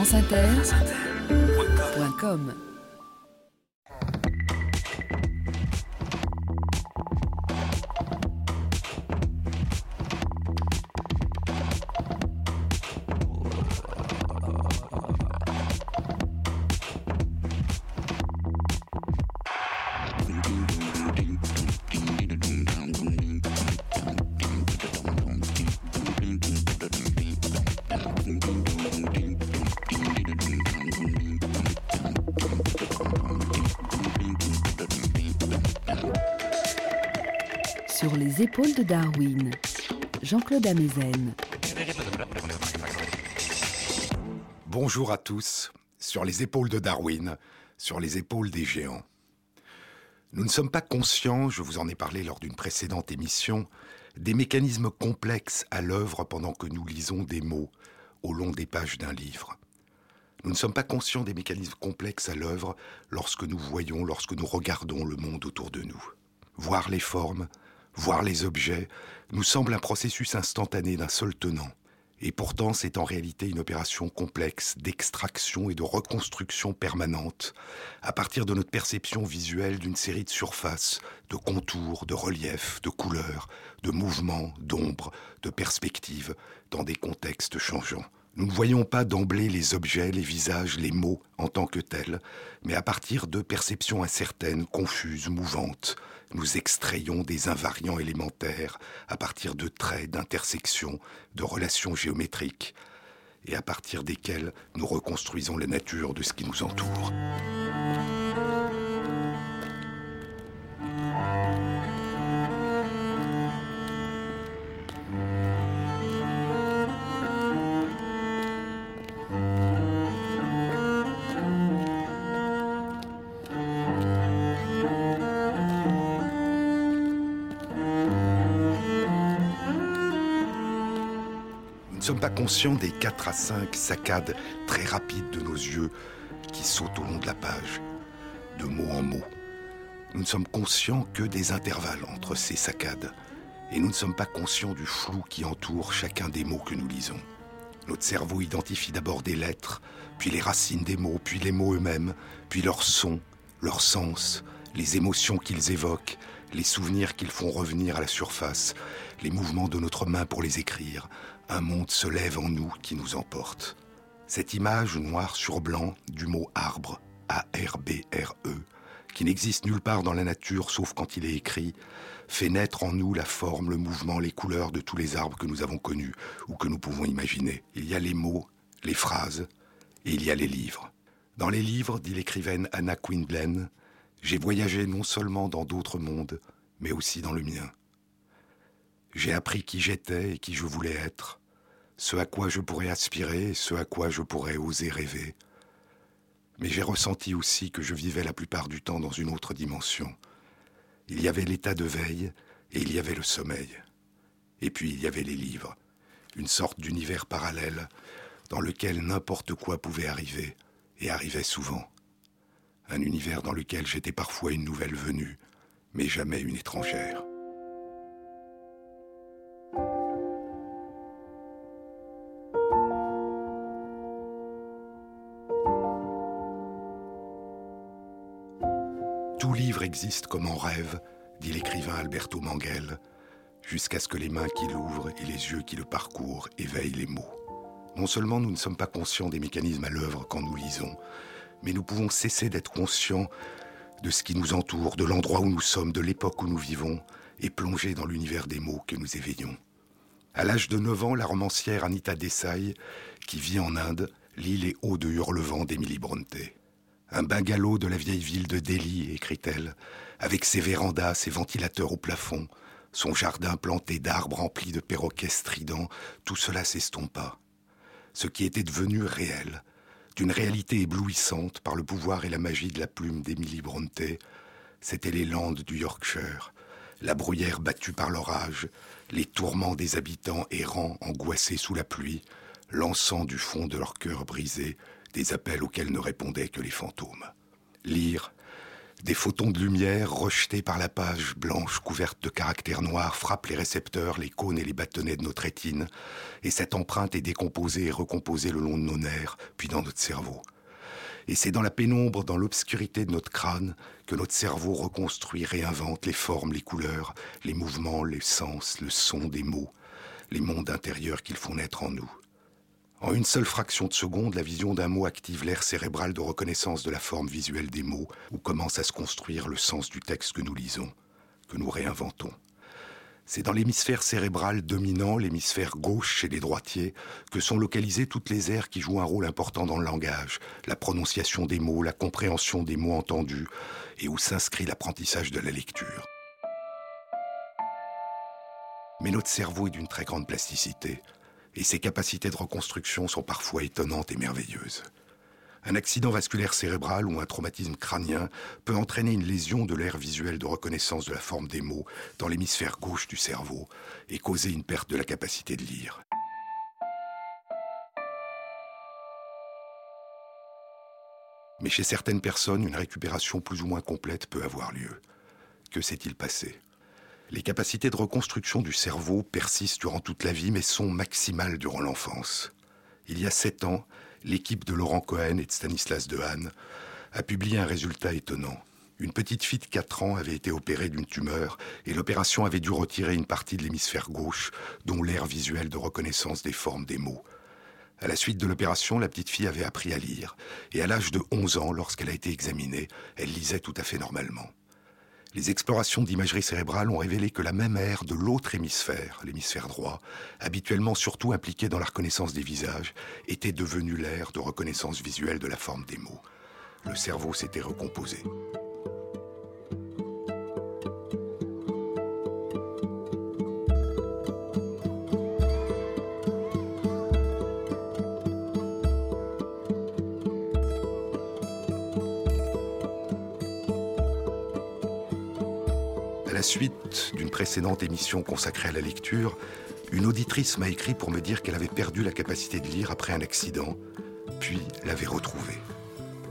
franceinter.com Sur les de Darwin, Jean-Claude Amezen. Bonjour à tous, sur les épaules de Darwin, sur les épaules des géants. Nous ne sommes pas conscients, je vous en ai parlé lors d'une précédente émission, des mécanismes complexes à l'œuvre pendant que nous lisons des mots au long des pages d'un livre. Nous ne sommes pas conscients des mécanismes complexes à l'œuvre lorsque nous voyons, lorsque nous regardons le monde autour de nous. Voir les formes, Voir les objets nous semble un processus instantané d'un seul tenant. Et pourtant, c'est en réalité une opération complexe d'extraction et de reconstruction permanente à partir de notre perception visuelle d'une série de surfaces, de contours, de reliefs, de couleurs, de mouvements, d'ombres, de perspectives, dans des contextes changeants. Nous ne voyons pas d'emblée les objets, les visages, les mots en tant que tels, mais à partir de perceptions incertaines, confuses, mouvantes, nous extrayons des invariants élémentaires à partir de traits, d'intersections, de relations géométriques, et à partir desquels nous reconstruisons la nature de ce qui nous entoure. Conscients des 4 à 5 saccades très rapides de nos yeux qui sautent au long de la page, de mot en mot. Nous ne sommes conscients que des intervalles entre ces saccades, et nous ne sommes pas conscients du flou qui entoure chacun des mots que nous lisons. Notre cerveau identifie d'abord des lettres, puis les racines des mots, puis les mots eux-mêmes, puis leurs sons, leurs sens, les émotions qu'ils évoquent, les souvenirs qu'ils font revenir à la surface, les mouvements de notre main pour les écrire, un monde se lève en nous qui nous emporte. Cette image noir sur blanc du mot arbre, A-R-B-R-E, qui n'existe nulle part dans la nature sauf quand il est écrit, fait naître en nous la forme, le mouvement, les couleurs de tous les arbres que nous avons connus ou que nous pouvons imaginer. Il y a les mots, les phrases, et il y a les livres. Dans les livres, dit l'écrivaine Anna Quindlen, j'ai voyagé non seulement dans d'autres mondes, mais aussi dans le mien. J'ai appris qui j'étais et qui je voulais être, ce à quoi je pourrais aspirer, ce à quoi je pourrais oser rêver. Mais j'ai ressenti aussi que je vivais la plupart du temps dans une autre dimension. Il y avait l'état de veille et il y avait le sommeil. Et puis il y avait les livres, une sorte d'univers parallèle dans lequel n'importe quoi pouvait arriver, et arrivait souvent. Un univers dans lequel j'étais parfois une nouvelle venue, mais jamais une étrangère. Existe comme en rêve, dit l'écrivain Alberto Manguel, jusqu'à ce que les mains qui l'ouvrent et les yeux qui le parcourent éveillent les mots. Non seulement nous ne sommes pas conscients des mécanismes à l'œuvre quand nous lisons, mais nous pouvons cesser d'être conscients de ce qui nous entoure, de l'endroit où nous sommes, de l'époque où nous vivons, et plonger dans l'univers des mots que nous éveillons. À l'âge de 9 ans, la romancière Anita Desai, qui vit en Inde, lit les hauts de Hurlevent d'Emily Bronte. Un bungalow de la vieille ville de Delhi, écrit-elle, avec ses vérandas, ses ventilateurs au plafond, son jardin planté d'arbres remplis de perroquets stridents, tout cela s'estompa. Ce qui était devenu réel, d'une réalité éblouissante par le pouvoir et la magie de la plume d'Emily Bronte, c'étaient les landes du Yorkshire, la bruyère battue par l'orage, les tourments des habitants errants angoissés sous la pluie, lançant du fond de leur cœur brisé des appels auxquels ne répondaient que les fantômes. Lire, Des photons de lumière rejetés par la page blanche couverte de caractères noirs frappent les récepteurs, les cônes et les bâtonnets de notre rétine, et cette empreinte est décomposée et recomposée le long de nos nerfs, puis dans notre cerveau. Et c'est dans la pénombre, dans l'obscurité de notre crâne, que notre cerveau reconstruit, réinvente les formes, les couleurs, les mouvements, les sens, le son des mots, les mondes intérieurs qu'ils font naître en nous. En une seule fraction de seconde, la vision d'un mot active l'air cérébral de reconnaissance de la forme visuelle des mots, où commence à se construire le sens du texte que nous lisons, que nous réinventons. C'est dans l'hémisphère cérébral dominant, l'hémisphère gauche chez les droitiers, que sont localisées toutes les aires qui jouent un rôle important dans le langage, la prononciation des mots, la compréhension des mots entendus, et où s'inscrit l'apprentissage de la lecture. Mais notre cerveau est d'une très grande plasticité et ses capacités de reconstruction sont parfois étonnantes et merveilleuses. Un accident vasculaire cérébral ou un traumatisme crânien peut entraîner une lésion de l'air visuel de reconnaissance de la forme des mots dans l'hémisphère gauche du cerveau et causer une perte de la capacité de lire. Mais chez certaines personnes, une récupération plus ou moins complète peut avoir lieu. Que s'est-il passé? Les capacités de reconstruction du cerveau persistent durant toute la vie, mais sont maximales durant l'enfance. Il y a sept ans, l'équipe de Laurent Cohen et de Stanislas Dehaene a publié un résultat étonnant. Une petite fille de 4 ans avait été opérée d'une tumeur et l'opération avait dû retirer une partie de l'hémisphère gauche, dont l'air visuel de reconnaissance des formes des mots. À la suite de l'opération, la petite fille avait appris à lire et à l'âge de 11 ans, lorsqu'elle a été examinée, elle lisait tout à fait normalement. Les explorations d'imagerie cérébrale ont révélé que la même aire de l'autre hémisphère, l'hémisphère droit, habituellement surtout impliquée dans la reconnaissance des visages, était devenue l'aire de reconnaissance visuelle de la forme des mots. Le cerveau s'était recomposé. D'une précédente émission consacrée à la lecture, une auditrice m'a écrit pour me dire qu'elle avait perdu la capacité de lire après un accident, puis l'avait retrouvée.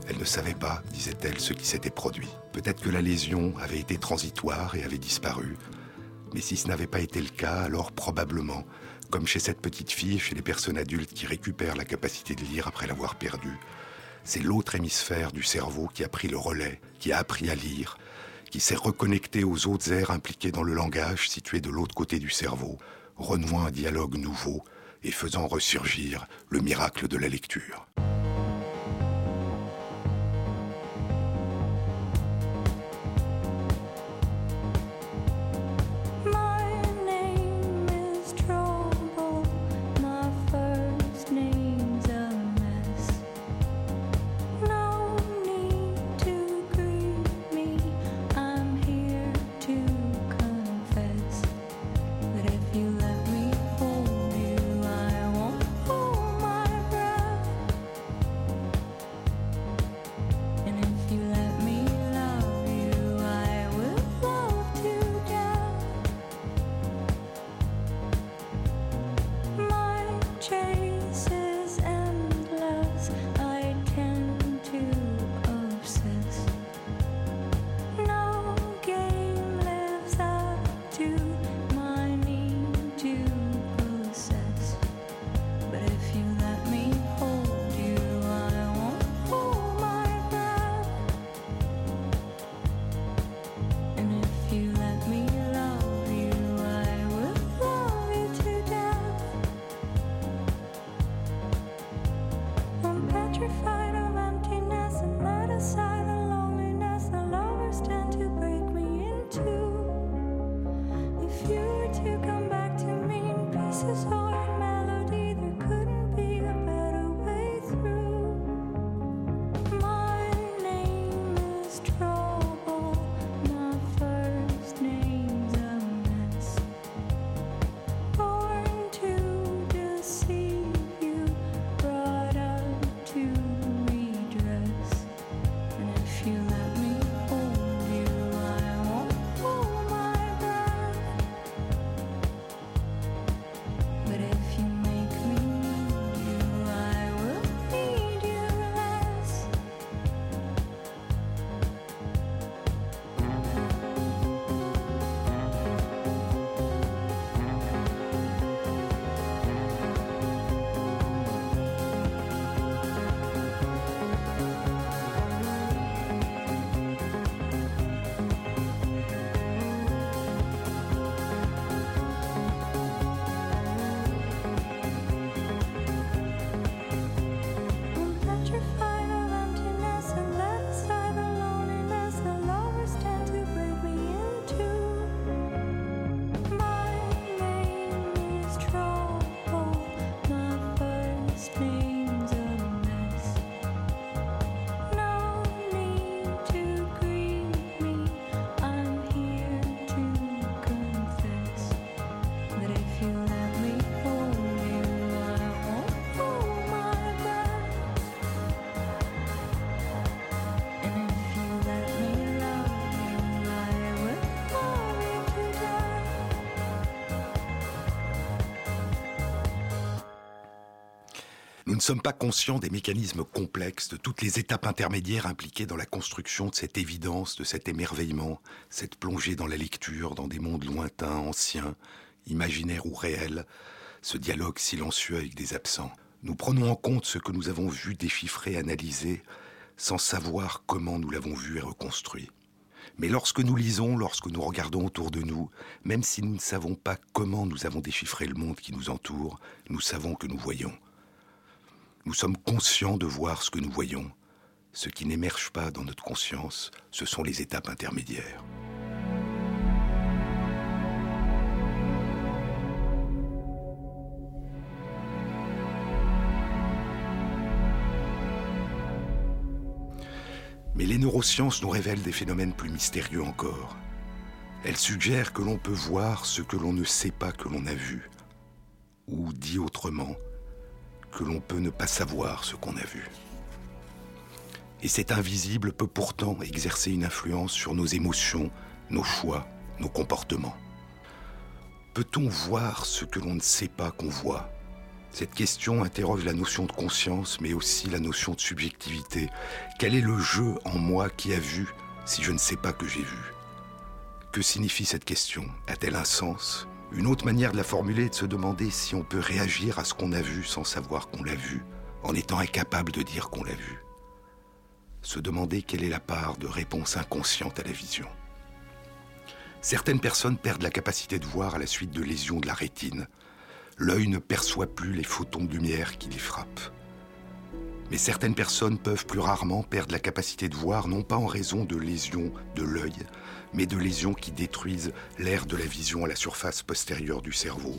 Elle ne savait pas, disait-elle, ce qui s'était produit. Peut-être que la lésion avait été transitoire et avait disparu, mais si ce n'avait pas été le cas, alors probablement, comme chez cette petite fille, chez les personnes adultes qui récupèrent la capacité de lire après l'avoir perdue, c'est l'autre hémisphère du cerveau qui a pris le relais, qui a appris à lire, qui s'est reconnecté aux autres aires impliquées dans le langage situé de l'autre côté du cerveau, renouant un dialogue nouveau et faisant ressurgir le miracle de la lecture. Ne sommes pas conscients des mécanismes complexes, de toutes les étapes intermédiaires impliquées dans la construction de cette évidence, de cet émerveillement, cette plongée dans la lecture, dans des mondes lointains, anciens, imaginaires ou réels, ce dialogue silencieux avec des absents. Nous prenons en compte ce que nous avons vu déchiffrer, analyser, sans savoir comment nous l'avons vu et reconstruit. Mais lorsque nous lisons, lorsque nous regardons autour de nous, même si nous ne savons pas comment nous avons déchiffré le monde qui nous entoure, nous savons que nous voyons. Nous sommes conscients de voir ce que nous voyons. Ce qui n'émerge pas dans notre conscience, ce sont les étapes intermédiaires. Mais les neurosciences nous révèlent des phénomènes plus mystérieux encore. Elles suggèrent que l'on peut voir ce que l'on ne sait pas que l'on a vu. Ou dit autrement, que l'on peut ne pas savoir ce qu'on a vu. Et cet invisible peut pourtant exercer une influence sur nos émotions, nos choix, nos comportements. Peut-on voir ce que l'on ne sait pas qu'on voit? Cette question interroge la notion de conscience, mais aussi la notion de subjectivité. Quel est le jeu en moi qui a vu si je ne sais pas que j'ai vu? Que signifie cette question? A-t-elle un sens? Une autre manière de la formuler est de se demander si on peut réagir à ce qu'on a vu sans savoir qu'on l'a vu, en étant incapable de dire qu'on l'a vu. Se demander quelle est la part de réponse inconsciente à la vision. Certaines personnes perdent la capacité de voir à la suite de lésions de la rétine, l'œil ne perçoit plus les photons de lumière qui les frappent. Mais certaines personnes peuvent plus rarement perdre la capacité de voir, non pas en raison de lésions de l'œil, mais de lésions qui détruisent l'air de la vision à la surface postérieure du cerveau,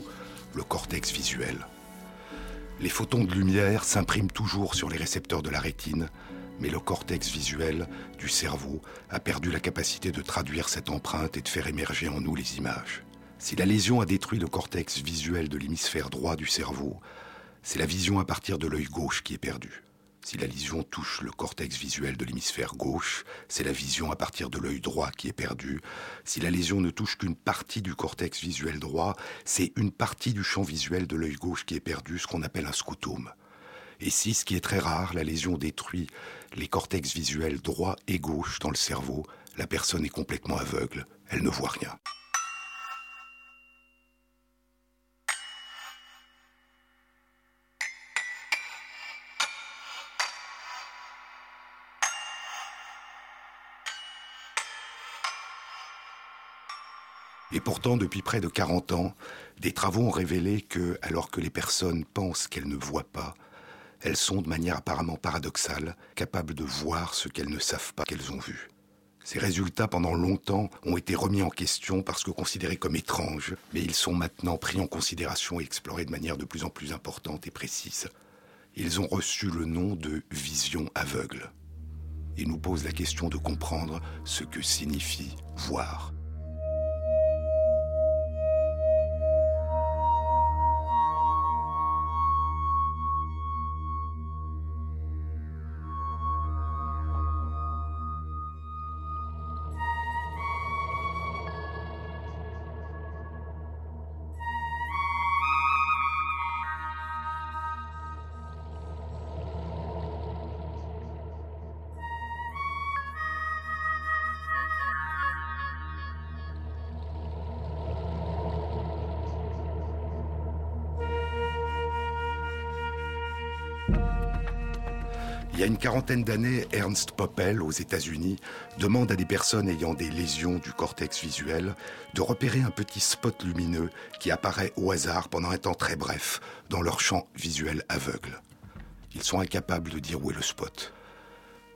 le cortex visuel. Les photons de lumière s'impriment toujours sur les récepteurs de la rétine, mais le cortex visuel du cerveau a perdu la capacité de traduire cette empreinte et de faire émerger en nous les images. Si la lésion a détruit le cortex visuel de l'hémisphère droit du cerveau, c'est la vision à partir de l'œil gauche qui est perdue. Si la lésion touche le cortex visuel de l'hémisphère gauche, c'est la vision à partir de l'œil droit qui est perdue. Si la lésion ne touche qu'une partie du cortex visuel droit, c'est une partie du champ visuel de l'œil gauche qui est perdue, ce qu'on appelle un scotome. Et si, ce qui est très rare, la lésion détruit les cortex visuels droit et gauche dans le cerveau, la personne est complètement aveugle, elle ne voit rien. Et pourtant, depuis près de 40 ans, des travaux ont révélé que, alors que les personnes pensent qu'elles ne voient pas, elles sont de manière apparemment paradoxale capables de voir ce qu'elles ne savent pas qu'elles ont vu. Ces résultats, pendant longtemps, ont été remis en question parce que considérés comme étranges, mais ils sont maintenant pris en considération et explorés de manière de plus en plus importante et précise. Ils ont reçu le nom de vision aveugle. Ils nous posent la question de comprendre ce que signifie voir. Quarantaine d'années, Ernst Poppel, aux États-Unis, demande à des personnes ayant des lésions du cortex visuel de repérer un petit spot lumineux qui apparaît au hasard pendant un temps très bref dans leur champ visuel aveugle. Ils sont incapables de dire où est le spot.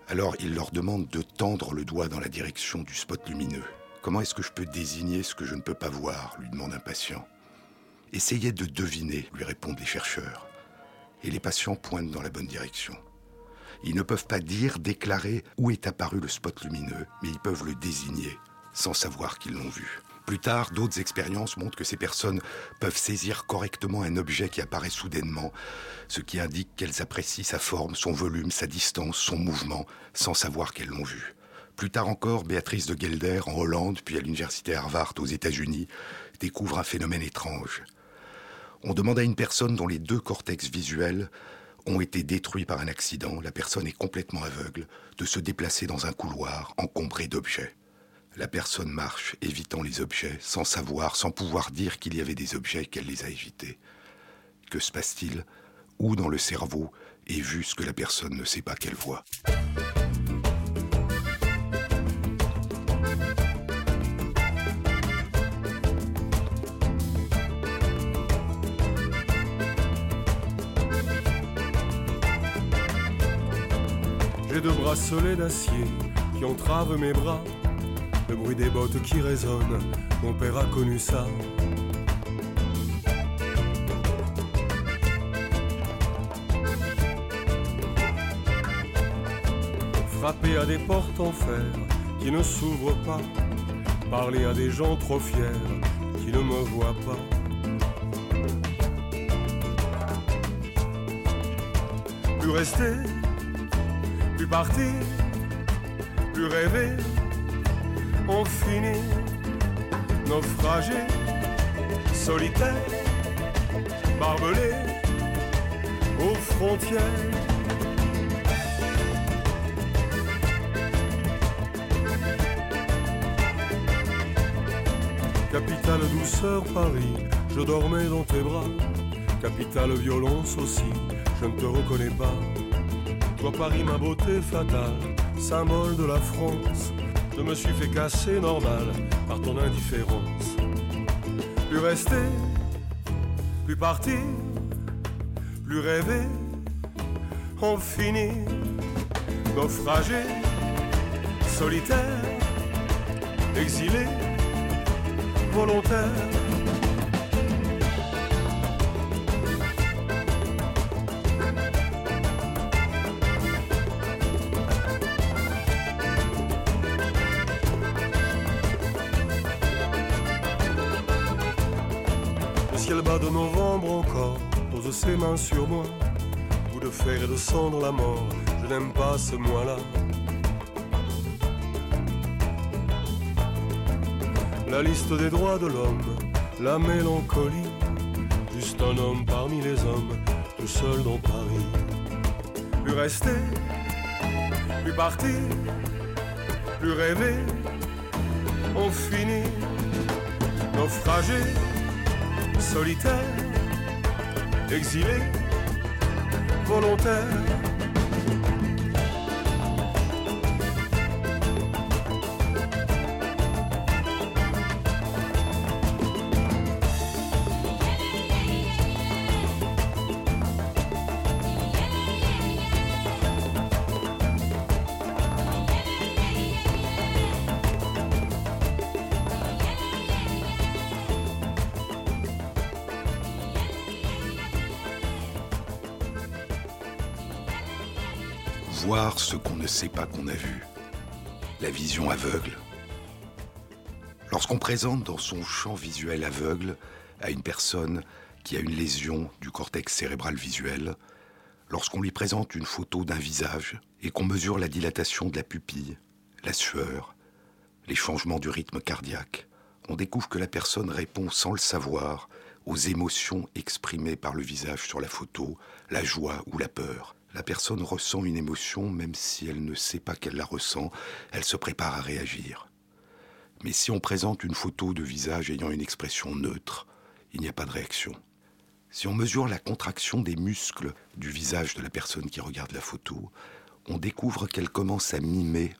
Alors il leur demande de tendre le doigt dans la direction du spot lumineux. Comment est-ce que je peux désigner ce que je ne peux pas voir? lui demande un patient. Essayez de deviner, lui répondent les chercheurs. Et les patients pointent dans la bonne direction. Ils ne peuvent pas dire, déclarer où est apparu le spot lumineux, mais ils peuvent le désigner sans savoir qu'ils l'ont vu. Plus tard, d'autres expériences montrent que ces personnes peuvent saisir correctement un objet qui apparaît soudainement, ce qui indique qu'elles apprécient sa forme, son volume, sa distance, son mouvement, sans savoir qu'elles l'ont vu. Plus tard encore, Béatrice de Gelder, en Hollande, puis à l'université Harvard aux États-Unis, découvre un phénomène étrange. On demande à une personne dont les deux cortex visuels ont été détruits par un accident, la personne est complètement aveugle, de se déplacer dans un couloir encombré d'objets. La personne marche, évitant les objets, sans savoir, sans pouvoir dire qu'il y avait des objets qu'elle les a évités. Que se passe-t-il? Où dans le cerveau est vu ce que la personne ne sait pas qu'elle voit? Deux bracelets d'acier qui entravent mes bras, le bruit des bottes qui résonnent, mon père a connu ça. Frapper à des portes en fer qui ne s'ouvrent pas, parler à des gens trop fiers qui ne me voient pas. Plus rester plus partir, plus rêver, on finit naufragé, solitaire, barbelé aux frontières. Capitale douceur Paris, je dormais dans tes bras. Capitale violence aussi, je ne te reconnais pas. Toi Paris ma beauté fatale, symbole de la France, je me suis fait casser normal par ton indifférence. Plus rester, plus partir, plus rêver, on finit naufragé, solitaire, exilé, volontaire. Sur moi. Bout de fer et de sang dans la mort, je n'aime pas ce mois-là. La liste des droits de l'homme, la mélancolie. Juste un homme parmi les hommes, tout seul dans Paris. Plus rester, plus partir, plus rêver. On finit naufragé, solitaire, exilé, volontaire. Sait pas qu'on a vu. La vision aveugle. Lorsqu'on présente dans son champ visuel aveugle à une personne qui a une lésion du cortex cérébral visuel, lorsqu'on lui présente une photo d'un visage et qu'on mesure la dilatation de la pupille, la sueur, les changements du rythme cardiaque, on découvre que la personne répond sans le savoir aux émotions exprimées par le visage sur la photo, la joie ou la peur. La personne ressent une émotion même si elle ne sait pas qu'elle la ressent, elle se prépare à réagir. Mais si on présente une photo de visage ayant une expression neutre, il n'y a pas de réaction. Si on mesure la contraction des muscles du visage de la personne qui regarde la photo, on découvre qu'elle commence à mimer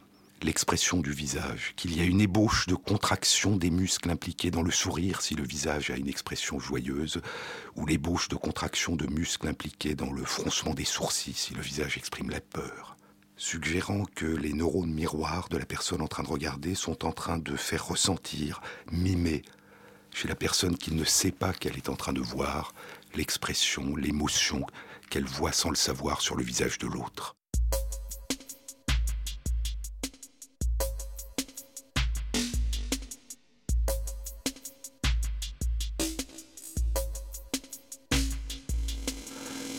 l'expression du visage, qu'il y a une ébauche de contraction des muscles impliqués dans le sourire si le visage a une expression joyeuse, ou l'ébauche de contraction de muscles impliqués dans le froncement des sourcils si le visage exprime la peur, suggérant que les neurones miroirs de la personne en train de regarder sont en train de faire ressentir, mimer, chez la personne qui ne sait pas qu'elle est en train de voir, l'expression, l'émotion qu'elle voit sans le savoir sur le visage de l'autre.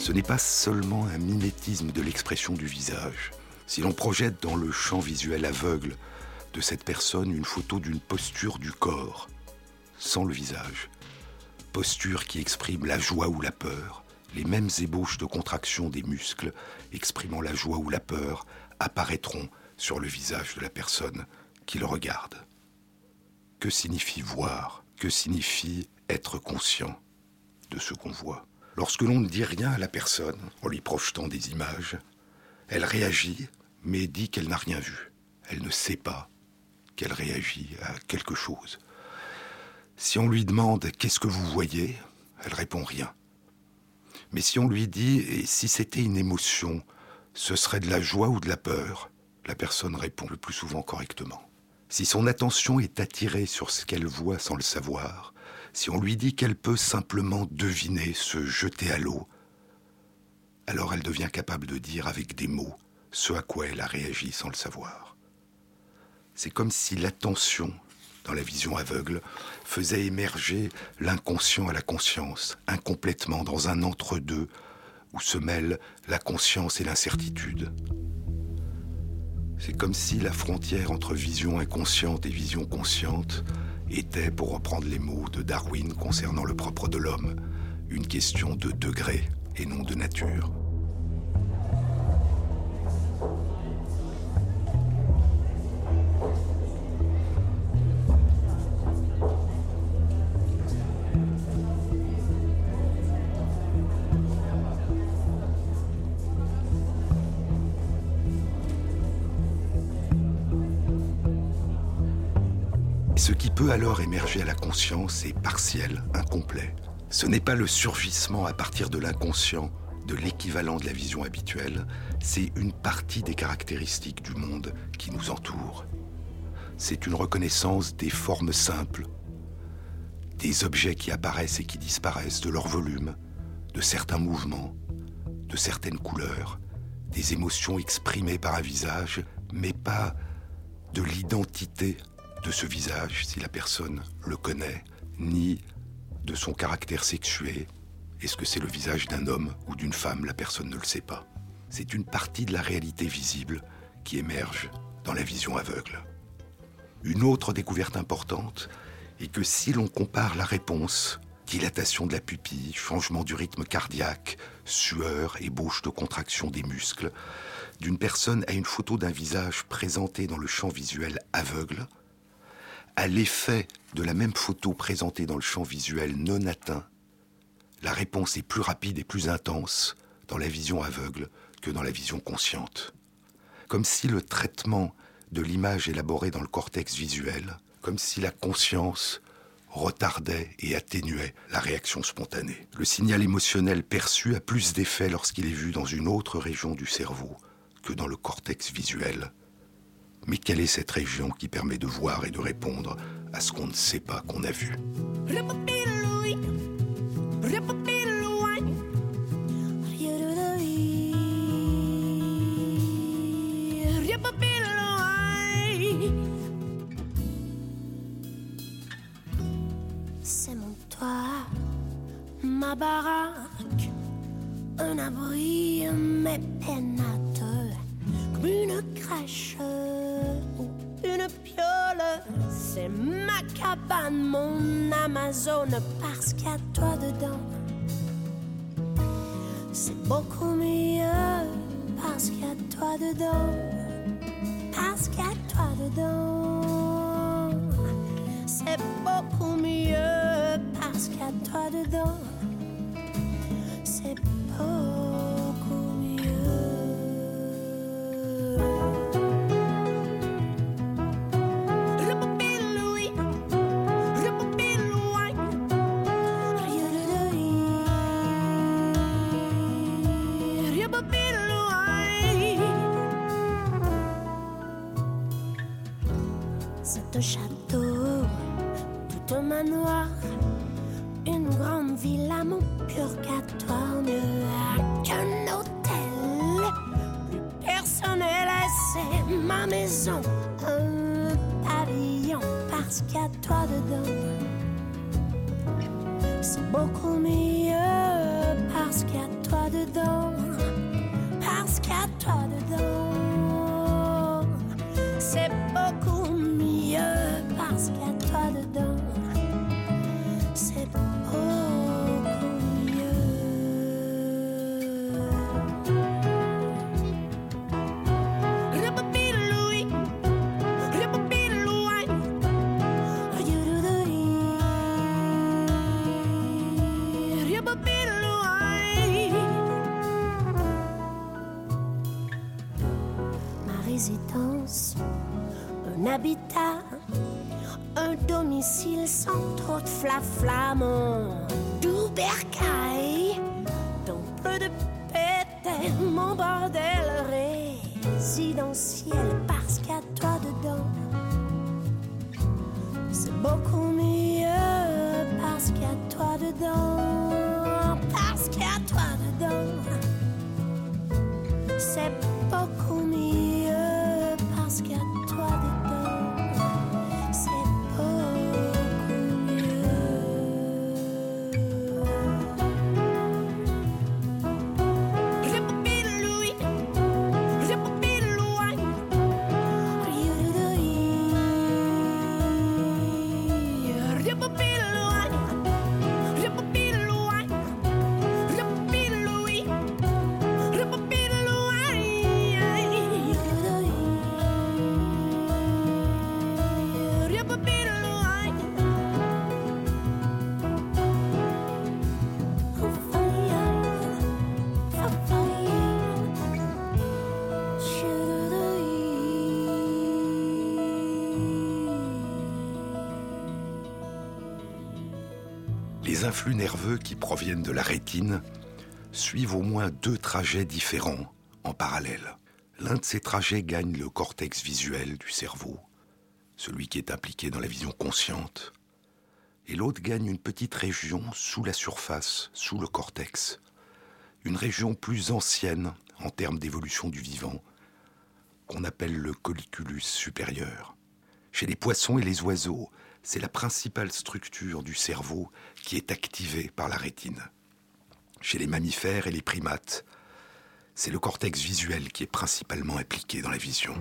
Ce n'est pas seulement un mimétisme de l'expression du visage. Si l'on projette dans le champ visuel aveugle de cette personne une photo d'une posture du corps, sans le visage, posture qui exprime la joie ou la peur, les mêmes ébauches de contraction des muscles exprimant la joie ou la peur apparaîtront sur le visage de la personne qui le regarde. Que signifie voir? Que signifie être conscient de ce qu'on voit? Lorsque l'on ne dit rien à la personne en lui projetant des images, elle réagit mais dit qu'elle n'a rien vu. Elle ne sait pas qu'elle réagit à quelque chose. Si on lui demande qu'est-ce que vous voyez, elle répond rien. Mais si on lui dit et si c'était une émotion, ce serait de la joie ou de la peur, la personne répond le plus souvent correctement. Si son attention est attirée sur ce qu'elle voit sans le savoir, si on lui dit qu'elle peut simplement deviner, se jeter à l'eau, alors elle devient capable de dire avec des mots ce à quoi elle a réagi sans le savoir. C'est comme si l'attention, dans la vision aveugle, faisait émerger l'inconscient à la conscience, incomplètement dans un entre-deux où se mêlent la conscience et l'incertitude. C'est comme si la frontière entre vision inconsciente et vision consciente était, pour reprendre les mots de Darwin concernant le propre de l'homme, une question de degré et non de nature. Alors émerger à la conscience est partiel, incomplet. Ce n'est pas le surgissement à partir de l'inconscient, de l'équivalent de la vision habituelle, c'est une partie des caractéristiques du monde qui nous entoure. C'est une reconnaissance des formes simples, des objets qui apparaissent et qui disparaissent, de leur volume, de certains mouvements, de certaines couleurs, des émotions exprimées par un visage, mais pas de l'identité de ce visage si la personne le connaît, ni de son caractère sexué. Est-ce que c'est le visage d'un homme ou d'une femme? La personne ne le sait pas. C'est une partie de la réalité visible qui émerge dans la vision aveugle. Une autre découverte importante est que si l'on compare la réponse, dilatation de la pupille, changement du rythme cardiaque, sueur, ébauche de contraction des muscles, d'une personne à une photo d'un visage présenté dans le champ visuel aveugle, à l'effet de la même photo présentée dans le champ visuel non atteint, la réponse est plus rapide et plus intense dans la vision aveugle que dans la vision consciente. Comme si le traitement de l'image élaborée dans le cortex visuel, comme si la conscience retardait et atténuait la réaction spontanée. Le signal émotionnel perçu a plus d'effet lorsqu'il est vu dans une autre région du cerveau que dans le cortex visuel mais quelle est cette région qui permet de voir et de répondre à ce qu'on ne sait pas qu'on a vu? C'est mon toit, ma baraque, un abri, mes pénates, comme une crèche. C'est ma cabane, mon Amazone, parce qu'il y a toi dedans. C'est beaucoup mieux, parce qu'il y a toi dedans. Parce qu'il y a toi dedans. C'est beaucoup mieux, parce qu'il y a toi dedans. C'est beaucoup une grande villa, mon purgatoire, mieux qu'un hôtel. Plus personnel, c'est ma maison, un pavillon, parce qu'il y a toi dedans. C'est beaucoup mieux, parce qu'il y a toi dedans, parce qu'il y a toi dedans. Un domicile sans trop de flaflamons, doux bercaille, dans peu de pété, mon bordel résidentiel, parce qu'à toi dedans, c'est beaucoup mieux, parce qu'à toi dedans, parce qu'à toi dedans, c'est Les influx nerveux qui proviennent de la rétine suivent au moins deux trajets différents en parallèle. L'un de ces trajets gagne le cortex visuel du cerveau, celui qui est impliqué dans la vision consciente, et l'autre gagne une petite région sous la surface, sous le cortex, une région plus ancienne en termes d'évolution du vivant, qu'on appelle le colliculus supérieur. Chez les poissons et les oiseaux, c'est la principale structure du cerveau qui est activée par la rétine. Chez les mammifères et les primates, c'est le cortex visuel qui est principalement impliqué dans la vision.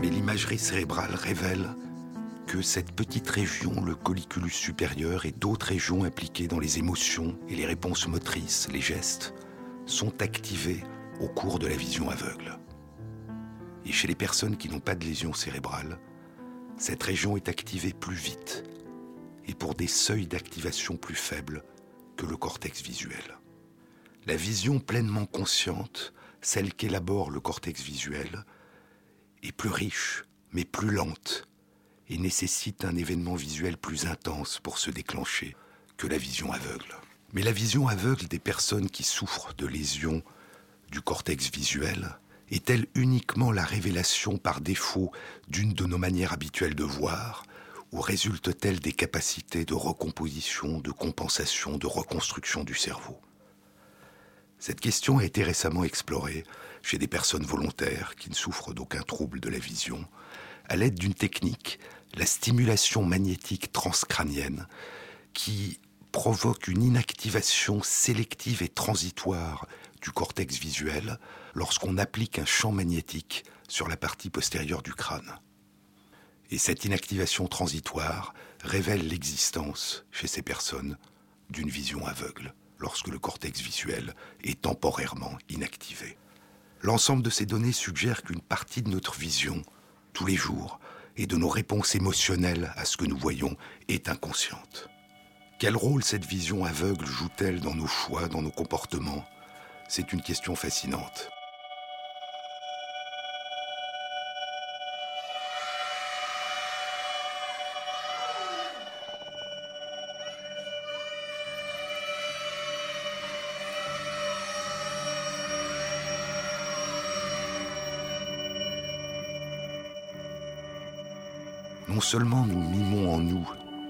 Mais l'imagerie cérébrale révèle que cette petite région, le colliculus supérieur, et d'autres régions impliquées dans les émotions et les réponses motrices, les gestes, sont activées au cours de la vision aveugle. Et chez les personnes qui n'ont pas de lésion cérébrale, cette région est activée plus vite et pour des seuils d'activation plus faibles que le cortex visuel. La vision pleinement consciente, celle qu'élabore le cortex visuel, est plus riche, mais plus lente, et nécessite un événement visuel plus intense pour se déclencher que la vision aveugle. Mais la vision aveugle des personnes qui souffrent de lésions du cortex visuel est-elle uniquement la révélation par défaut d'une de nos manières habituelles de voir, ou résulte-t-elle des capacités de recomposition, de compensation, de reconstruction du cerveau? Cette question a été récemment explorée chez des personnes volontaires qui ne souffrent d'aucun trouble de la vision, à l'aide d'une technique, la stimulation magnétique transcrânienne, qui provoque une inactivation sélective et transitoire du cortex visuel lorsqu'on applique un champ magnétique sur la partie postérieure du crâne. Et cette inactivation transitoire révèle l'existence chez ces personnes d'une vision aveugle lorsque le cortex visuel est temporairement inactivé. L'ensemble de ces données suggère qu'une partie de notre vision, tous les jours, et de nos réponses émotionnelles à ce que nous voyons est inconsciente. Quel rôle cette vision aveugle joue-t-elle dans nos choix, dans nos comportements? C'est une question fascinante. Non seulement nous mimons en nous,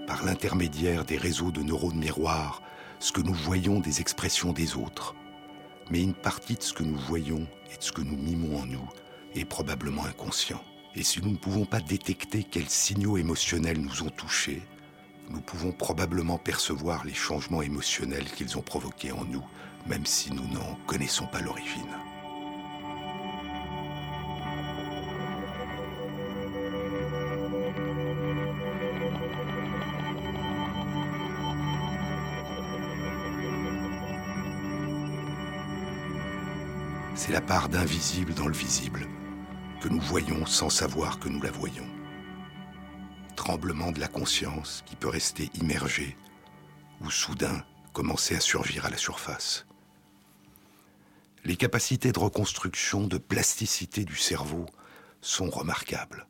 par l'intermédiaire des réseaux de neurones miroirs, ce que nous voyons des expressions des autres, mais une partie de ce que nous voyons et de ce que nous mimons en nous est probablement inconscient. Et si nous ne pouvons pas détecter quels signaux émotionnels nous ont touchés, nous pouvons probablement percevoir les changements émotionnels qu'ils ont provoqués en nous, même si nous n'en connaissons pas l'origine. Part d'invisible dans le visible, que nous voyons sans savoir que nous la voyons. Tremblement de la conscience qui peut rester immergé ou soudain commencer à surgir à la surface. Les capacités de reconstruction, de plasticité du cerveau sont remarquables.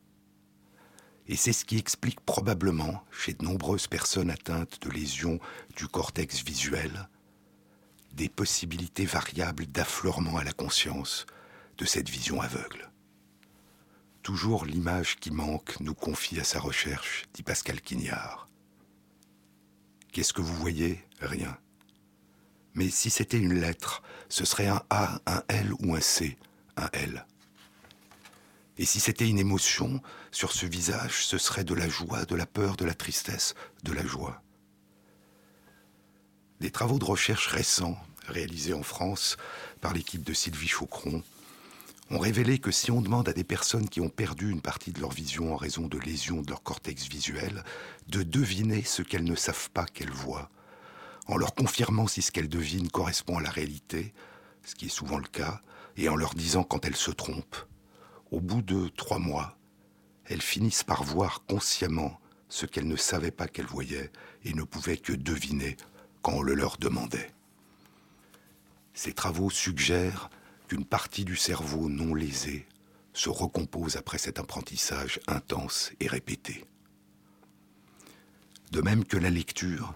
Et c'est ce qui explique probablement, chez de nombreuses personnes atteintes de lésions du cortex visuel, des possibilités variables d'affleurement à la conscience de cette vision aveugle. Toujours l'image qui manque nous confie à sa recherche, dit Pascal Quignard. Qu'est-ce que vous voyez? Rien. Mais si c'était une lettre, ce serait un A, un L ou un C, un L. Et si c'était une émotion, sur ce visage, ce serait de la joie, de la peur, de la tristesse, de la joie. Des travaux de recherche récents, réalisés en France par l'équipe de Sylvie Chaucron, ont révélé que si on demande à des personnes qui ont perdu une partie de leur vision en raison de lésions de leur cortex visuel de deviner ce qu'elles ne savent pas qu'elles voient, en leur confirmant si ce qu'elles devinent correspond à la réalité, ce qui est souvent le cas, et en leur disant quand elles se trompent, au bout de trois mois, elles finissent par voir consciemment ce qu'elles ne savaient pas qu'elles voyaient et ne pouvaient que deviner quand on le leur demandait. Ces travaux suggèrent qu'une partie du cerveau non lésé se recompose après cet apprentissage intense et répété. De même que la lecture,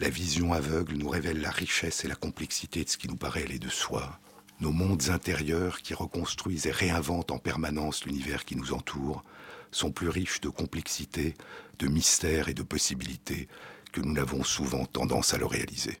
la vision aveugle nous révèle la richesse et la complexité de ce qui nous paraît aller de soi, nos mondes intérieurs qui reconstruisent et réinventent en permanence l'univers qui nous entoure sont plus riches de complexité, de mystères et de possibilités que nous n'avons souvent tendance à le réaliser.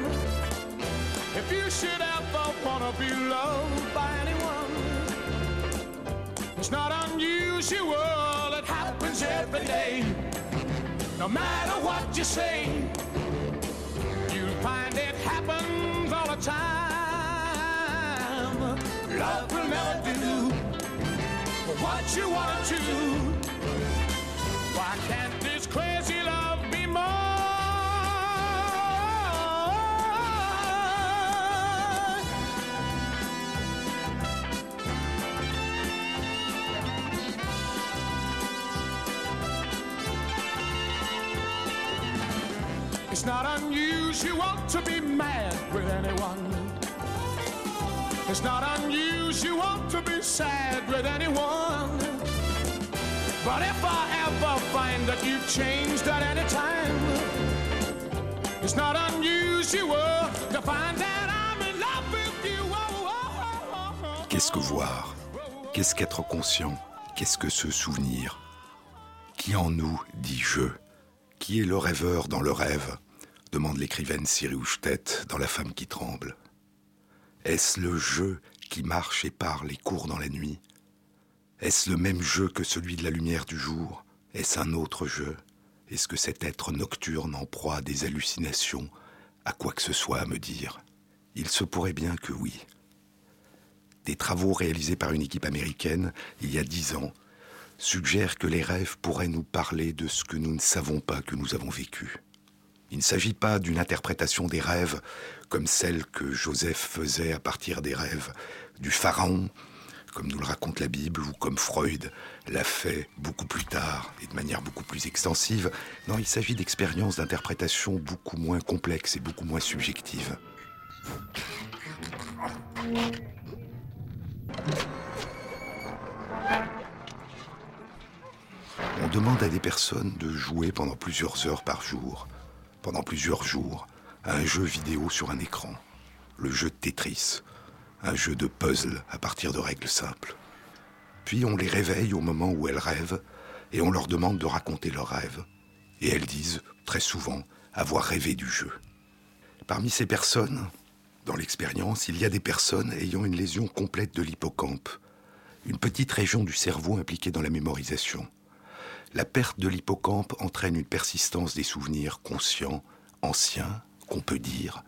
If you should ever wanna be loved by anyone, it's not unusual, it happens every day. No matter what you say, you'll find it happens all the time. Love will never do what you want to. Do. Why can't this crazy love It's not unusual to be mad with anyone. It's not unusual to be sad with anyone. But if I ever find that you've changed at any time, it's not unusual to find that I'm in love with you. Oh, oh, oh, oh. Qu'est-ce que voir? Qu'est-ce qu'être conscient? Qu'est-ce que se souvenir? Qui en nous dit je? Qui est le rêveur dans le rêve? Demande l'écrivaine Siri dans La femme qui tremble. Est-ce le jeu qui marche et parle et court dans la nuit? Est-ce le même jeu que celui de la lumière du jour? Est-ce un autre jeu? Est-ce que cet être nocturne en proie à des hallucinations? A quoi que ce soit à me dire Il se pourrait bien que oui. Des travaux réalisés par une équipe américaine il y a dix ans suggèrent que les rêves pourraient nous parler de ce que nous ne savons pas que nous avons vécu. Il ne s'agit pas d'une interprétation des rêves comme celle que Joseph faisait à partir des rêves du pharaon, comme nous le raconte la Bible, ou comme Freud l'a fait beaucoup plus tard et de manière beaucoup plus extensive. Non, il s'agit d'expériences d'interprétation beaucoup moins complexes et beaucoup moins subjectives. On demande à des personnes de jouer pendant plusieurs heures par jour, pendant plusieurs jours, à un jeu vidéo sur un écran, le jeu Tetris, un jeu de puzzle à partir de règles simples. Puis on les réveille au moment où elles rêvent et on leur demande de raconter leurs rêves. Et elles disent, très souvent, avoir rêvé du jeu. Parmi ces personnes, dans l'expérience, il y a des personnes ayant une lésion complète de l'hippocampe, une petite région du cerveau impliquée dans la mémorisation. La perte de l'hippocampe entraîne une persistance des souvenirs conscients, anciens, qu'on peut dire,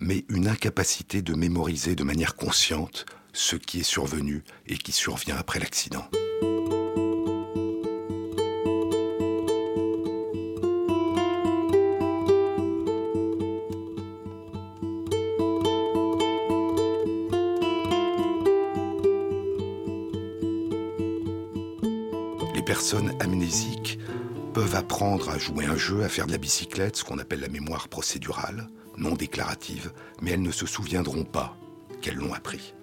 mais une incapacité de mémoriser de manière consciente ce qui est survenu et qui survient après l'accident. Personnes amnésiques peuvent apprendre à jouer un jeu, à faire de la bicyclette, ce qu'on appelle la mémoire procédurale, non déclarative, mais elles ne se souviendront pas qu'elles l'ont appris.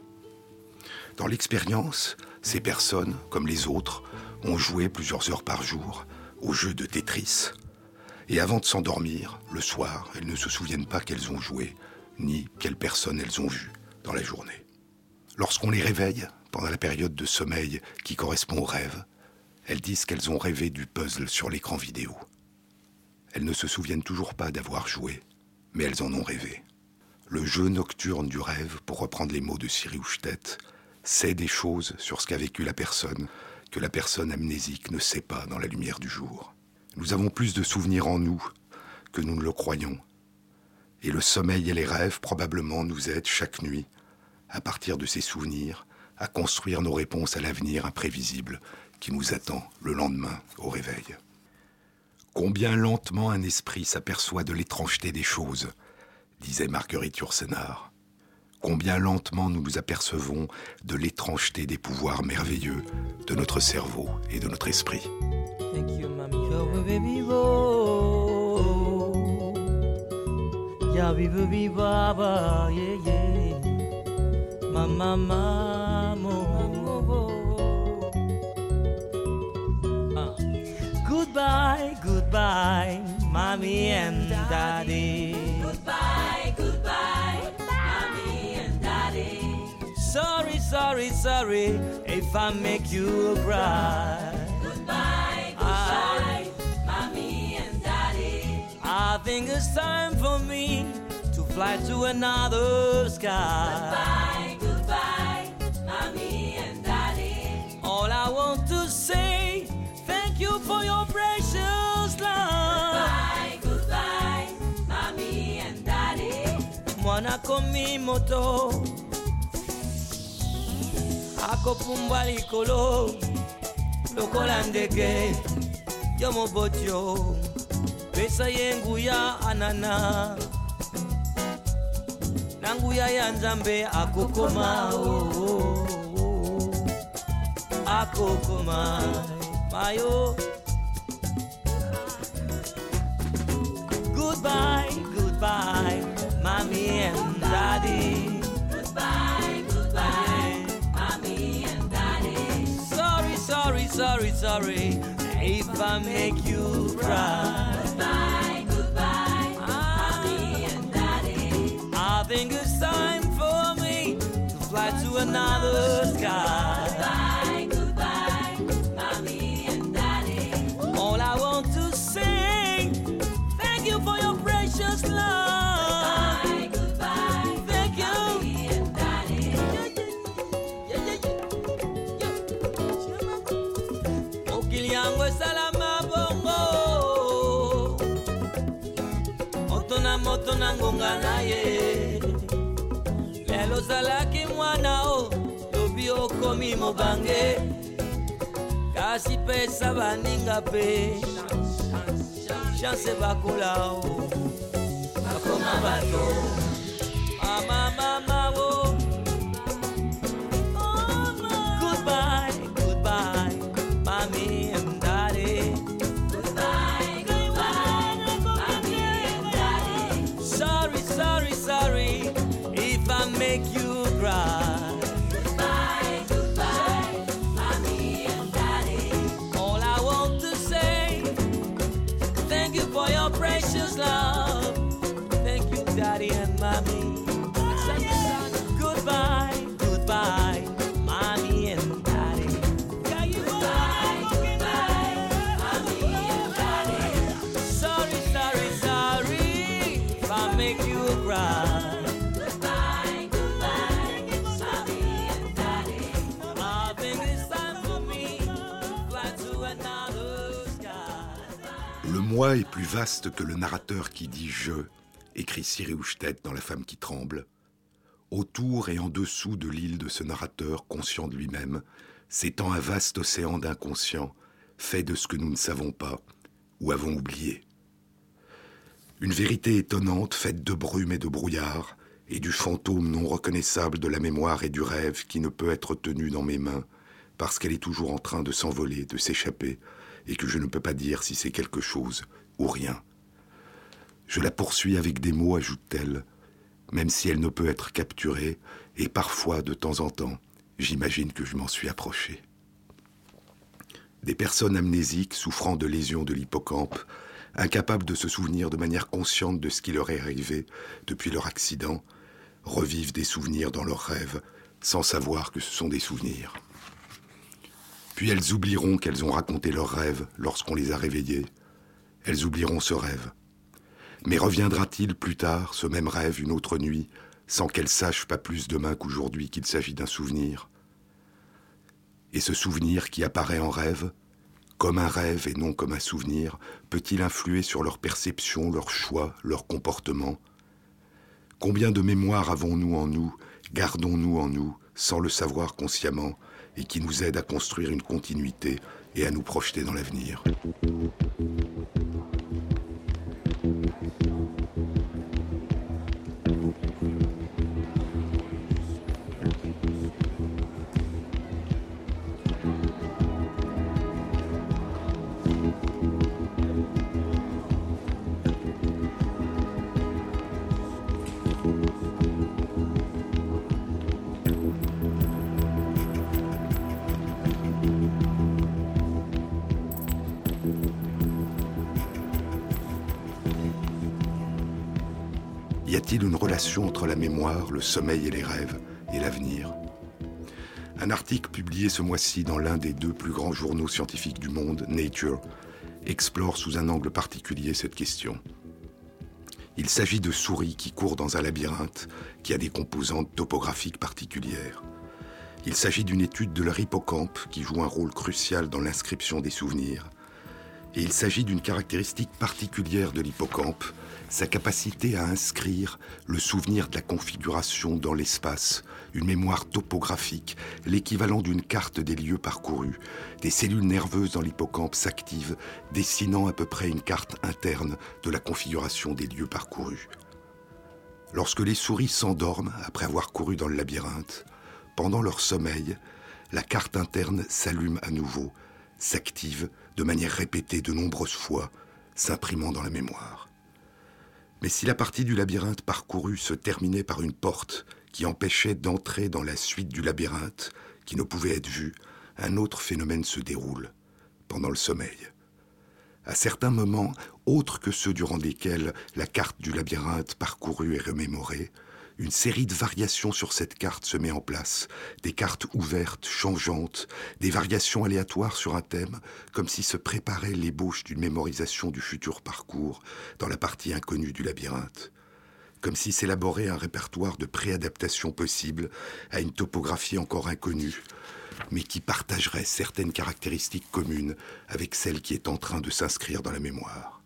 Dans l'expérience, ces personnes, comme les autres, ont joué plusieurs heures par jour au jeu de Tetris. Et avant de s'endormir, le soir, elles ne se souviennent pas qu'elles ont joué, ni quelles personnes elles ont vues dans la journée. Lorsqu'on les réveille, pendant la période de sommeil qui correspond au rêve, elles disent qu'elles ont rêvé du puzzle sur l'écran vidéo. Elles ne se souviennent toujours pas d'avoir joué, mais elles en ont rêvé. Le jeu nocturne du rêve, pour reprendre les mots de Siri Houchtet, sait des choses sur ce qu'a vécu la personne que la personne amnésique ne sait pas dans la lumière du jour. Nous avons plus de souvenirs en nous que nous ne le croyons. Et le sommeil et les rêves probablement nous aident chaque nuit, à partir de ces souvenirs, à construire nos réponses à l'avenir imprévisible qui nous attend le lendemain au réveil. Combien lentement un esprit s'aperçoit de l'étrangeté des choses, disait Marguerite Yourcenar. Combien lentement nous nous apercevons de l'étrangeté des pouvoirs merveilleux de notre cerveau et de notre esprit. Goodbye, goodbye, mommy and daddy. Goodbye, goodbye, mommy and daddy. Sorry, sorry, sorry if I make you cry. Goodbye, goodbye, mommy and daddy. I think it's time for me to fly to another sky. Goodbye, goodbye, mommy and daddy. All I want to say, you for your precious love. Goodbye, goodbye, mommy and daddy. Mwana komi moto, akopumbwa likolo, lokola ndege, yo mobotyo, pesa yenguya anana. na nguya ya nzambe akokoma oh, oh, oh. oh. akokoma mayo oh. goodbye goodbye mommy and daddy Goodbye, goodbye, mommy and daddy. sorry sorry sorry sorry if i make you cry Goodbye, goodbye, mommy and daddy. I think it's time for me to fly to another sky. Ngonga na ye. Lelo ozalaki mwana o lobi okomi mobange. Kasi pesa baninga mpe chance bakola o. Bakoma bato moi est plus vaste que le narrateur qui dit je, écrit Siri Houchtet dans La femme qui tremble. Autour et en dessous de l'île de ce narrateur conscient de lui-même, s'étend un vaste océan d'inconscient, fait de ce que nous ne savons pas ou avons oublié. Une vérité étonnante faite de brume et de brouillard, et du fantôme non reconnaissable de la mémoire et du rêve qui ne peut être tenu dans mes mains, parce qu'elle est toujours en train de s'envoler, de s'échapper, et que je ne peux pas dire si c'est quelque chose ou rien. Je la poursuis avec des mots, ajoute-t-elle, même si elle ne peut être capturée, et parfois, de temps en temps, j'imagine que je m'en suis approché. Des personnes amnésiques souffrant de lésions de l'hippocampe, incapables de se souvenir de manière consciente de ce qui leur est arrivé depuis leur accident, revivent des souvenirs dans leurs rêves sans savoir que ce sont des souvenirs. Puis elles oublieront qu'elles ont raconté leurs rêves lorsqu'on les a réveillées. Elles oublieront ce rêve. Mais reviendra-t-il plus tard, ce même rêve, une autre nuit, sans qu'elles sachent pas plus demain qu'aujourd'hui qu'il s'agit d'un souvenir? Et ce souvenir qui apparaît en rêve, comme un rêve et non comme un souvenir, peut-il influer sur leur perception, leur choix, leur comportement? Combien de mémoires avons-nous en nous, gardons-nous en nous, sans le savoir consciemment, et qui nous aident à construire une continuité et à nous projeter dans l'avenir entre la mémoire, le sommeil et les rêves, et l'avenir Un article publié ce mois-ci dans l'un des deux plus grands journaux scientifiques du monde, Nature, explore sous un angle particulier cette question. Il s'agit de souris qui courent dans un labyrinthe qui a des composantes topographiques particulières. Il s'agit d'une étude de leur hippocampe qui joue un rôle crucial dans l'inscription des souvenirs. Et il s'agit d'une caractéristique particulière de l'hippocampe, sa capacité à inscrire le souvenir de la configuration dans l'espace, une mémoire topographique, l'équivalent d'une carte des lieux parcourus. Des cellules nerveuses dans l'hippocampe s'activent, dessinant à peu près une carte interne de la configuration des lieux parcourus. Lorsque les souris s'endorment après avoir couru dans le labyrinthe, pendant leur sommeil, la carte interne s'allume à nouveau, s'active de manière répétée de nombreuses fois, s'imprimant dans la mémoire. Mais si la partie du labyrinthe parcourue se terminait par une porte qui empêchait d'entrer dans la suite du labyrinthe, qui ne pouvait être vue, un autre phénomène se déroule pendant le sommeil. À certains moments, autres que ceux durant lesquels la carte du labyrinthe parcourue est remémorée, une série de variations sur cette carte se met en place, des cartes ouvertes, changeantes, des variations aléatoires sur un thème, comme si se préparait l'ébauche d'une mémorisation du futur parcours dans la partie inconnue du labyrinthe, comme si s'élaborait un répertoire de préadaptation possible à une topographie encore inconnue, mais qui partagerait certaines caractéristiques communes avec celle qui est en train de s'inscrire dans la mémoire.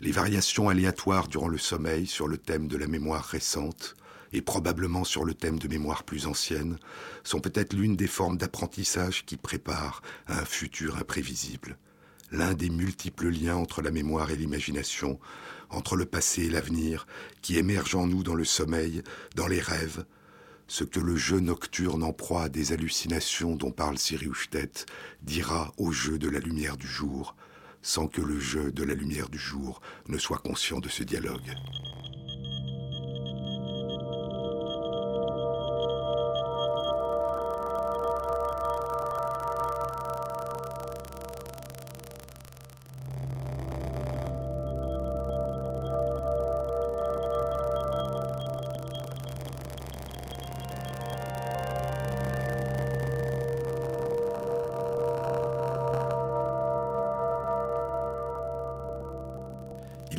Les variations aléatoires durant le sommeil sur le thème de la mémoire récente et probablement sur le thème de mémoire plus ancienne sont peut-être l'une des formes d'apprentissage qui préparent à un futur imprévisible. L'un des multiples liens entre la mémoire et l'imagination, entre le passé et l'avenir, qui émergent en nous dans le sommeil, dans les rêves, ce que le jeu nocturne en proie à des hallucinations dont parle Siri Houchtet dira au jeu de la lumière du jour, sans que le jeu de la lumière du jour ne soit conscient de ce dialogue.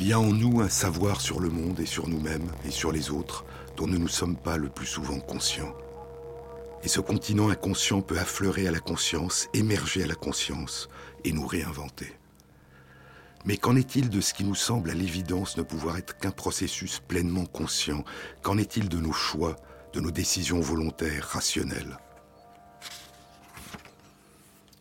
Il y a en nous un savoir sur le monde et sur nous-mêmes et sur les autres dont nous ne sommes pas le plus souvent conscients. Et ce continent inconscient peut affleurer à la conscience, émerger à la conscience et nous réinventer. Mais qu'en est-il de ce qui nous semble à l'évidence ne pouvoir être qu'un processus pleinement conscient? Qu'en est-il de nos choix, de nos décisions volontaires, rationnelles?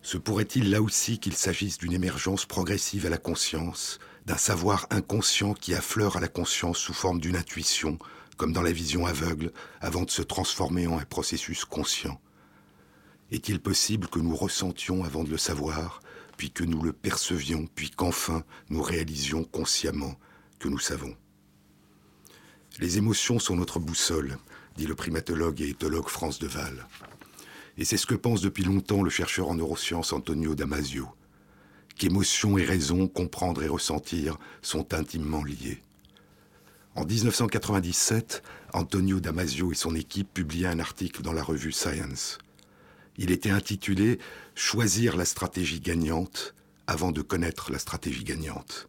Se pourrait-il là aussi qu'il s'agisse d'une émergence progressive à la conscience, d'un savoir inconscient qui affleure à la conscience sous forme d'une intuition, comme dans la vision aveugle, avant de se transformer en un processus conscient? Est-il possible que nous ressentions avant de le savoir, puis que nous le percevions, puis qu'enfin nous réalisions consciemment que nous savons? Les émotions sont notre boussole, dit le primatologue et éthologue France Deval. Et c'est ce que pense depuis longtemps le chercheur en neurosciences Antonio Damasio, qu'émotion et raison, comprendre et ressentir sont intimement liés. En 1997, Antonio Damasio et son équipe publiaient un article dans la revue Science. Il était intitulé Choisir la stratégie gagnante avant de connaître la stratégie gagnante.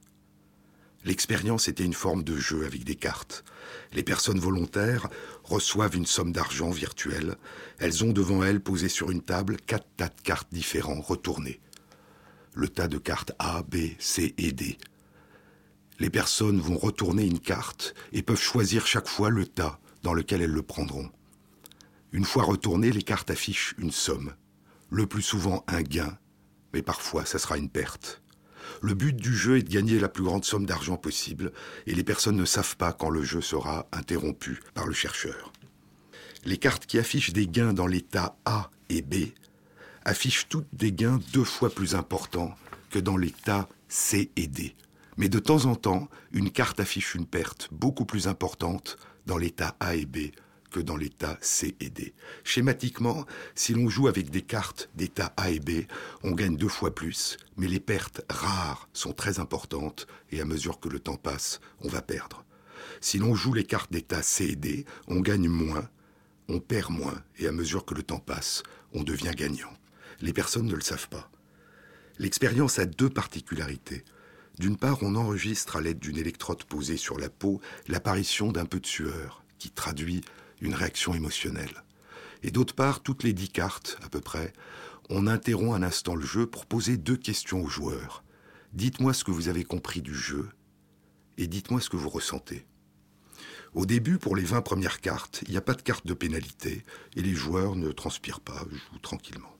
L'expérience était une forme de jeu avec des cartes. Les personnes volontaires reçoivent une somme d'argent virtuelle. Elles ont devant elles, posées sur une table, quatre tas de cartes différents retournés. Le tas de cartes A, B, C et D. Les personnes vont retourner une carte et peuvent choisir chaque fois le tas dans lequel elles le prendront. Une fois retournées, les cartes affichent une somme. Le plus souvent un gain, mais parfois ça sera une perte. Le but du jeu est de gagner la plus grande somme d'argent possible, et les personnes ne savent pas quand le jeu sera interrompu par le chercheur. Les cartes qui affichent des gains dans l'état A et B affichent toutes des gains deux fois plus importants que dans l'état C et D. Mais de temps en temps, une carte affiche une perte beaucoup plus importante dans l'état A et B que dans l'état C et D. Schématiquement, si l'on joue avec des cartes d'état A et B, on gagne deux fois plus, mais les pertes rares sont très importantes et à mesure que le temps passe, on va perdre. Si l'on joue les cartes d'état C et D, on gagne moins, on perd moins et à mesure que le temps passe, on devient gagnant. Les personnes ne le savent pas. L'expérience a deux particularités. D'une part, on enregistre à l'aide d'une électrode posée sur la peau l'apparition d'un peu de sueur, qui traduit une réaction émotionnelle. Et d'autre part, toutes les dix cartes, à peu près, on interrompt un instant le jeu pour poser deux questions aux joueurs. Dites-moi ce que vous avez compris du jeu et dites-moi ce que vous ressentez. Au début, pour les 20 premières cartes, il n'y a pas de carte de pénalité et les joueurs ne transpirent pas, jouent tranquillement.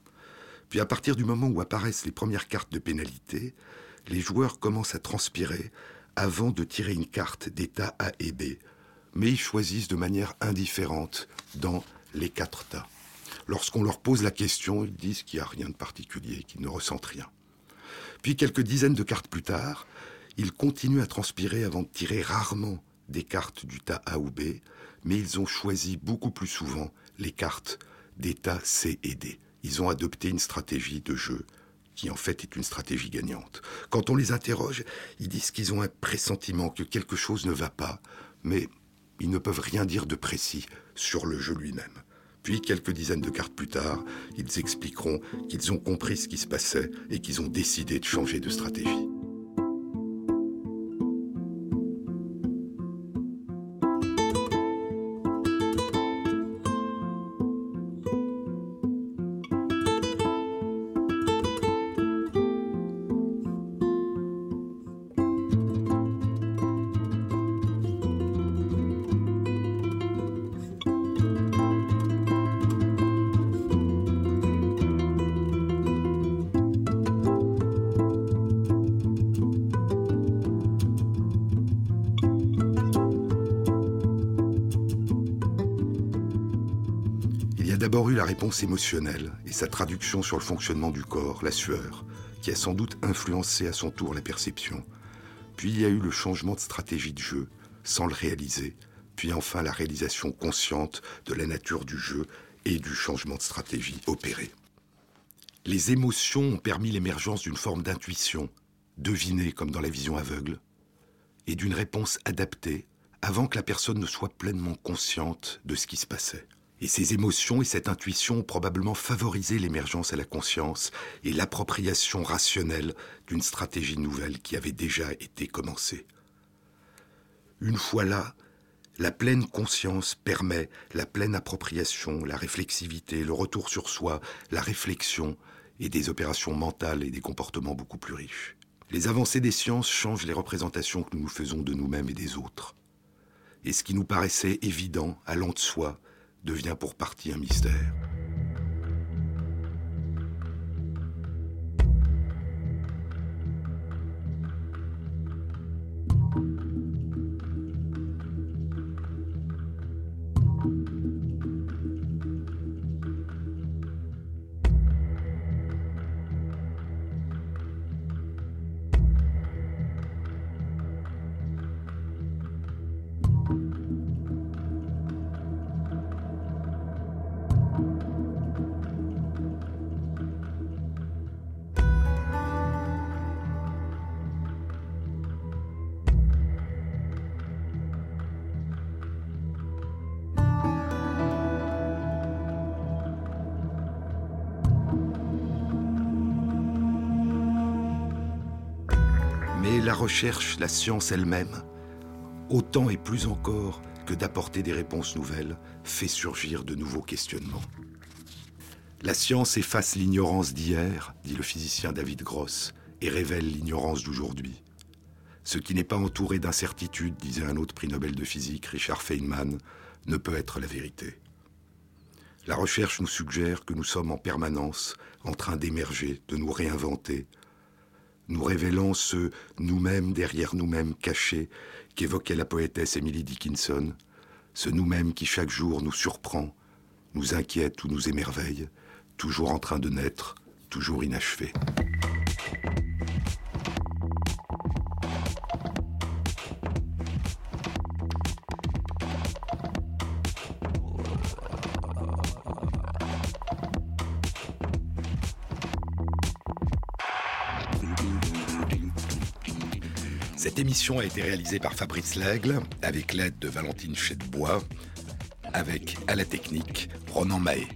Puis à partir du moment où apparaissent les premières cartes de pénalité, les joueurs commencent à transpirer avant de tirer une carte d'état A et B, mais ils choisissent de manière indifférente dans les quatre tas. Lorsqu'on leur pose la question, ils disent qu'il n'y a rien de particulier, qu'ils ne ressentent rien. Puis quelques dizaines de cartes plus tard, ils continuent à transpirer avant de tirer rarement des cartes du tas A ou B, mais ils ont choisi beaucoup plus souvent les cartes des tas C et D. Ils ont adopté une stratégie de jeu qui en fait est une stratégie gagnante. Quand on les interroge, ils disent qu'ils ont un pressentiment que quelque chose ne va pas, mais ils ne peuvent rien dire de précis sur le jeu lui-même. Puis, quelques dizaines de cartes plus tard, ils expliqueront qu'ils ont compris ce qui se passait et qu'ils ont décidé de changer de stratégie. Émotionnelle et sa traduction sur le fonctionnement du corps, la sueur, qui a sans doute influencé à son tour la perception. Puis il y a eu le changement de stratégie de jeu, sans le réaliser. Puis enfin la réalisation consciente de la nature du jeu et du changement de stratégie opéré. Les émotions ont permis l'émergence d'une forme d'intuition, devinée comme dans la vision aveugle, et d'une réponse adaptée avant que la personne ne soit pleinement consciente de ce qui se passait. Et ces émotions et cette intuition ont probablement favorisé l'émergence à la conscience et l'appropriation rationnelle d'une stratégie nouvelle qui avait déjà été commencée. Une fois là, la pleine conscience permet la pleine appropriation, la réflexivité, le retour sur soi, la réflexion et des opérations mentales et des comportements beaucoup plus riches. Les avancées des sciences changent les représentations que nous nous faisons de nous-mêmes et des autres. Et ce qui nous paraissait évident, allant de soi, devient pour partie un mystère. La science elle-même, autant et plus encore que d'apporter des réponses nouvelles, fait surgir de nouveaux questionnements. La science efface l'ignorance d'hier, dit le physicien David Gross, et révèle l'ignorance d'aujourd'hui. Ce qui n'est pas entouré d'incertitude, disait un autre prix Nobel de physique, Richard Feynman, ne peut être la vérité. La recherche nous suggère que nous sommes en permanence en train d'émerger, de nous réinventer, nous révélant ce nous-mêmes derrière nous-mêmes cachés qu'évoquait la poétesse Emily Dickinson, ce nous-mêmes qui chaque jour nous surprend, nous inquiète ou nous émerveille, toujours en train de naître, toujours inachevé. Émission a été réalisée par Fabrice Lègle avec l'aide de Valentine Chetbois, avec à la technique Ronan Mahé.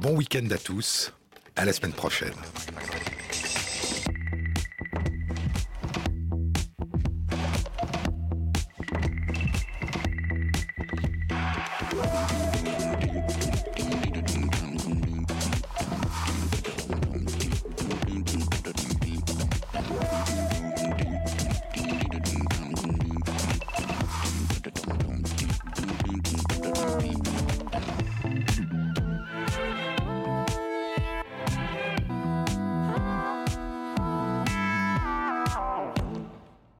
Bon week-end à tous, à la semaine prochaine.